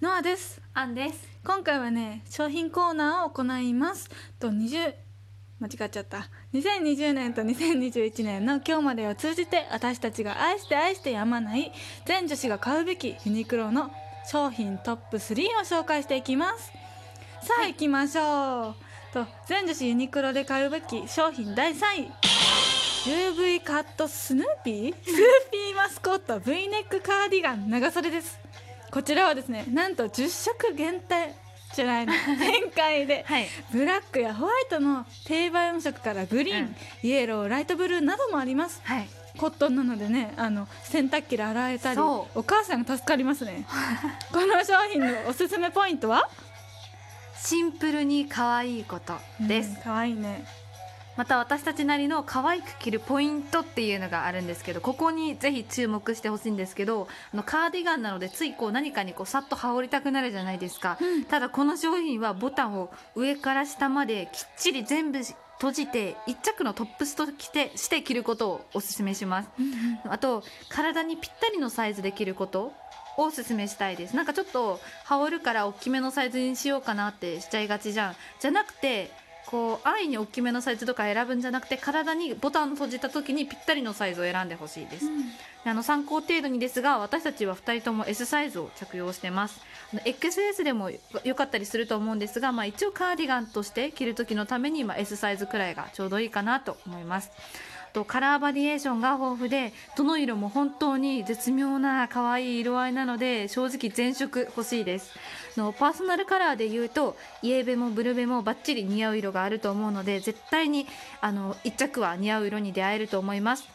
ノアです。アンです。今回はね商品コーナーを行います。と20間違っちゃった。2020年と2021年の今日までを通じて私たちが愛して愛してやまない全女子が買うべきユニクロの商品トップ3を紹介していきます。さあ、行きましょう。と全女子ユニクロで買うべき商品第3位。UV カットスヌーピー？スーピーマスコット V ネックカーディガン。長袖ですこちらはですねなんと10色限定じゃないの。展開で、はい。ブラックやホワイトの定番色からグリーン、うん。イエローライトブルーなどもあります。はい。コットンなのでねあの洗濯機で洗えたりそお母さんが助かりますね。この商品のおすすめポイントは？シンプルに可愛いことです、うんかわいいねまた私たちなりの可愛く着るポイントっていうのがあるんですけどここにぜひ注目してほしいんですけどあのカーディガンなのでついこう何かにこうさっと羽織りたくなるじゃないですか、うん。ただこの商品はボタンを上から下まできっちり全部閉じて一着のトップスと着てして着ることをおすすめします。あと体にぴったりのサイズで着ることをおすすめしたいです。なんかちょっと羽織るから大きめのサイズにしようかなってしちゃいがちじゃん。じゃなくてこう安易に大きめのサイズとか選ぶんじゃなくて体にボタンを閉じた時にぴったりのサイズを選んでほしいです、であの参考程度にですが私たちは2人とも S サイズを着用してます。XS でもよかったりすると思うんですが、まあ、一応カーディガンとして着る時のために、まあ、S サイズくらいがちょうどいいかなと思いますとカラーバリエーションが豊富でどの色も本当に絶妙な可愛い色合いなので正直全色欲しいです。のパーソナルカラーで言うとイエベもブルベもバッチリ似合う色があると思うので絶対にあの一着は似合う色に出会えると思います。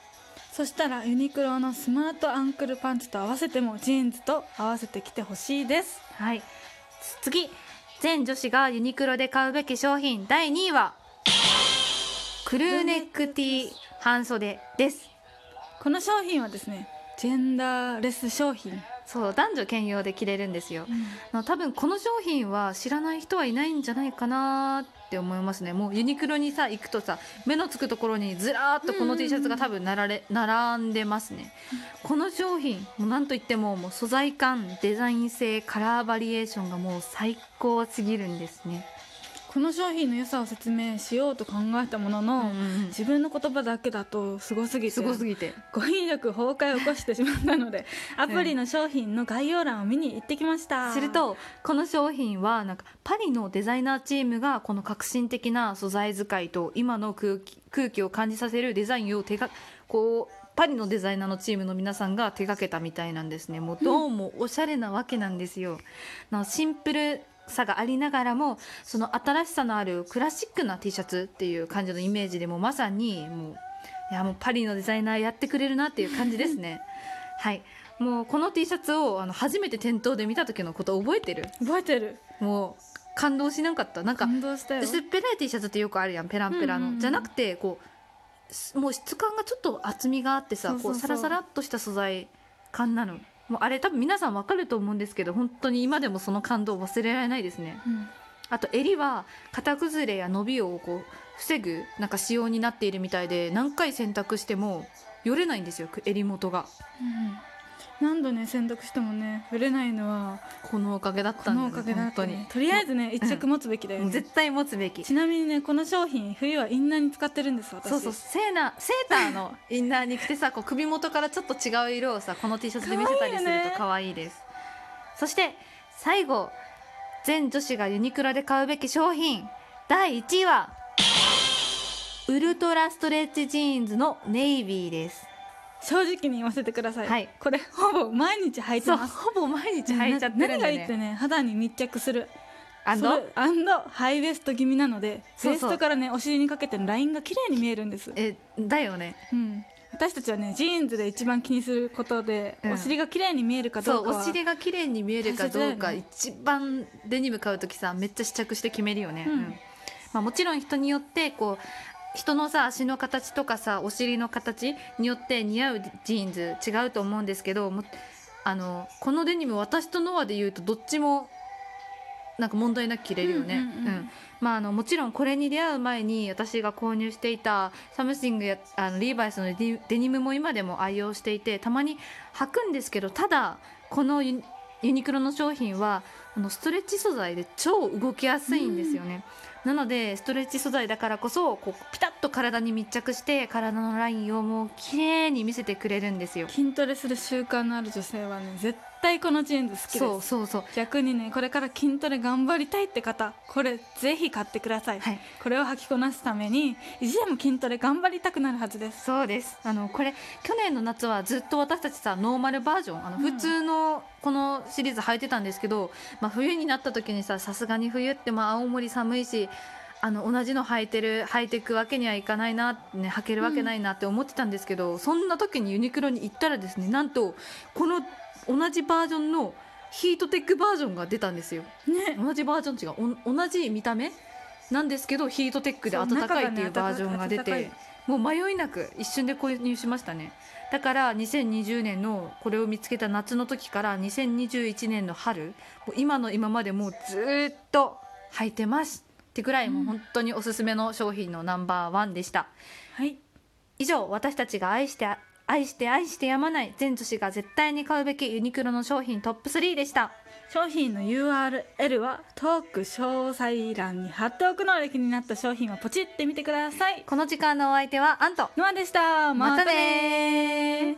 そしたらユニクロのスマートアンクルパンツと合わせてもジーンズと合わせてきてほしいです。はい。次。全女子がユニクロで買うべき商品第2位はクルーネック T 半袖です。この商品はですねジェンダーレス商品、そう男女兼用で着れるんですよ。あの多分この商品は知らない人はいないんじゃないかなって思いますね。もうユニクロにさ行くとさ目のつくところにずらーっとこの T シャツが多分なられ並んでますね、この商品もうなんといってももう素材感デザイン性カラーバリエーションがもう最高すぎるんですねこの商品の良さを説明しようと考えたものの、自分の言葉だけだとすごすぎてすごすぎて。語彙力崩壊を起こしてしまったので アプリの商品の概要欄を見に行ってきました。するとこの商品はなんかパリのデザイナーチームがこの革新的な素材使いと今の空気空気を感じさせるデザインを手がこうパリのデザイナーのチームの皆さんが手掛けたみたいなんですね。もうどうもおしゃれなわけなんですよ。なシンプルさがありながらもその新しさのあるクラシックな T シャツっていう感じのイメージでもうまさにもういやもうパリのデザイナーやってくれるなっていう感じですね。はい。もうこの T シャツをあの初めて店頭で見た時のこと覚えてる。覚えてる。もう感動しなかった。なんか薄っぺらい T シャツってよくあるやんペランペラの、うんうんうん。じゃなくてこうすもう質感がちょっと厚みがあってさこうサラサラっとした素材感なのもうあれ多分皆さんわかると思うんですけど本当に今でもその感動忘れられないですね。うん。あと襟は型崩れや伸びをこう防ぐなんか仕様になっているみたいで何回洗濯してもよれないんですよ襟元が。うん何度ね洗濯してもね売れないのはこのおかげだっこたんだよのおかげだ本当に。ったねとりあえずね一着持つべきだよね。もう絶対持つべき。ちなみにねこの商品冬はインナーに使ってるんです私。そうそう。セーナセーターのインナーに着てさこう首元からちょっと違う色をさこの T シャツで見せたりすると可愛いです。そして最後全女子がユニクロで買うべき商品。第1位はウルトラストレッチジーンズのネイビーです正直に言わせてください、はい。これほぼ毎日履いてます。ほぼ毎日履いちゃってるんだ何がいいってね。ね肌に密着する。あそれアンドハイウエスト気味なのでウエストからねお尻にかけてのラインが綺麗に見えるんです、えだよね。うん、私たちはねジーンズで一番気にすることで、うん。お尻が綺麗に見えるかどかはそううお尻が綺麗に見えるかどうか、ね。一番デニム買う時さめっちゃ試着して決めるよね、うん。まあ、もちろん人によってこう人のさ足の形とかさお尻の形によって似合うジーンズ違うと思うんですけどもあのこのデニム私とノアで言うとどっちもなんか問題なく着れるよね。うんうんうんまあ、あのもちろんこれに出会う前に私が購入していたサムシングやあのリーバイスのデニムも今でも愛用していてたまに履くんですけどただこのユユニクロの商品はあのストレッチ素材で超動きやすいんですよね、なのでストレッチ素材だからこそこうピタッと体に密着して体のラインをもう綺麗に見せてくれるんですよ。筋トレする習慣のある女性はね絶対このジーンズ好きです。そうそうそう。逆にねこれから筋トレ頑張りたいって方これぜひ買ってください、はい。これを履きこなすために意地でも筋トレ頑張りたくなるはずです。そうです。あのこれ去年の夏はずっと私たちさノーマルバージョンあのうん。普通のこのシリーズ履いてたんですけど、まあ、冬になった時にささすがに冬ってまあ青森寒いしあの同じの履いてる履いていくわけにはいかないな、ね、履けるわけないなって思ってたんですけど、そんな時にユニクロに行ったらですねなんとこの同じバージョンのヒートテックバージョンが出たんですよ。ね。同じバージョン違うお同じ見た目なんですけどヒートテックで暖かいっていうバージョンが出てもう迷いなく一瞬で購入しましたね。だから2020年のこれを見つけた夏の時から2021年の春今の今までもうずーっと履いてますってぐらいもう本当におすすめの商品のナンバーワンでした。はい。以上私たちが愛して愛して愛してやまない全女子が絶対に買うべきユニクロの商品トップ3でした。商品の URL はトーク詳細欄に貼っておくので気になった商品をポチってみてください。この時間のお相手はアント。ノアでした。またね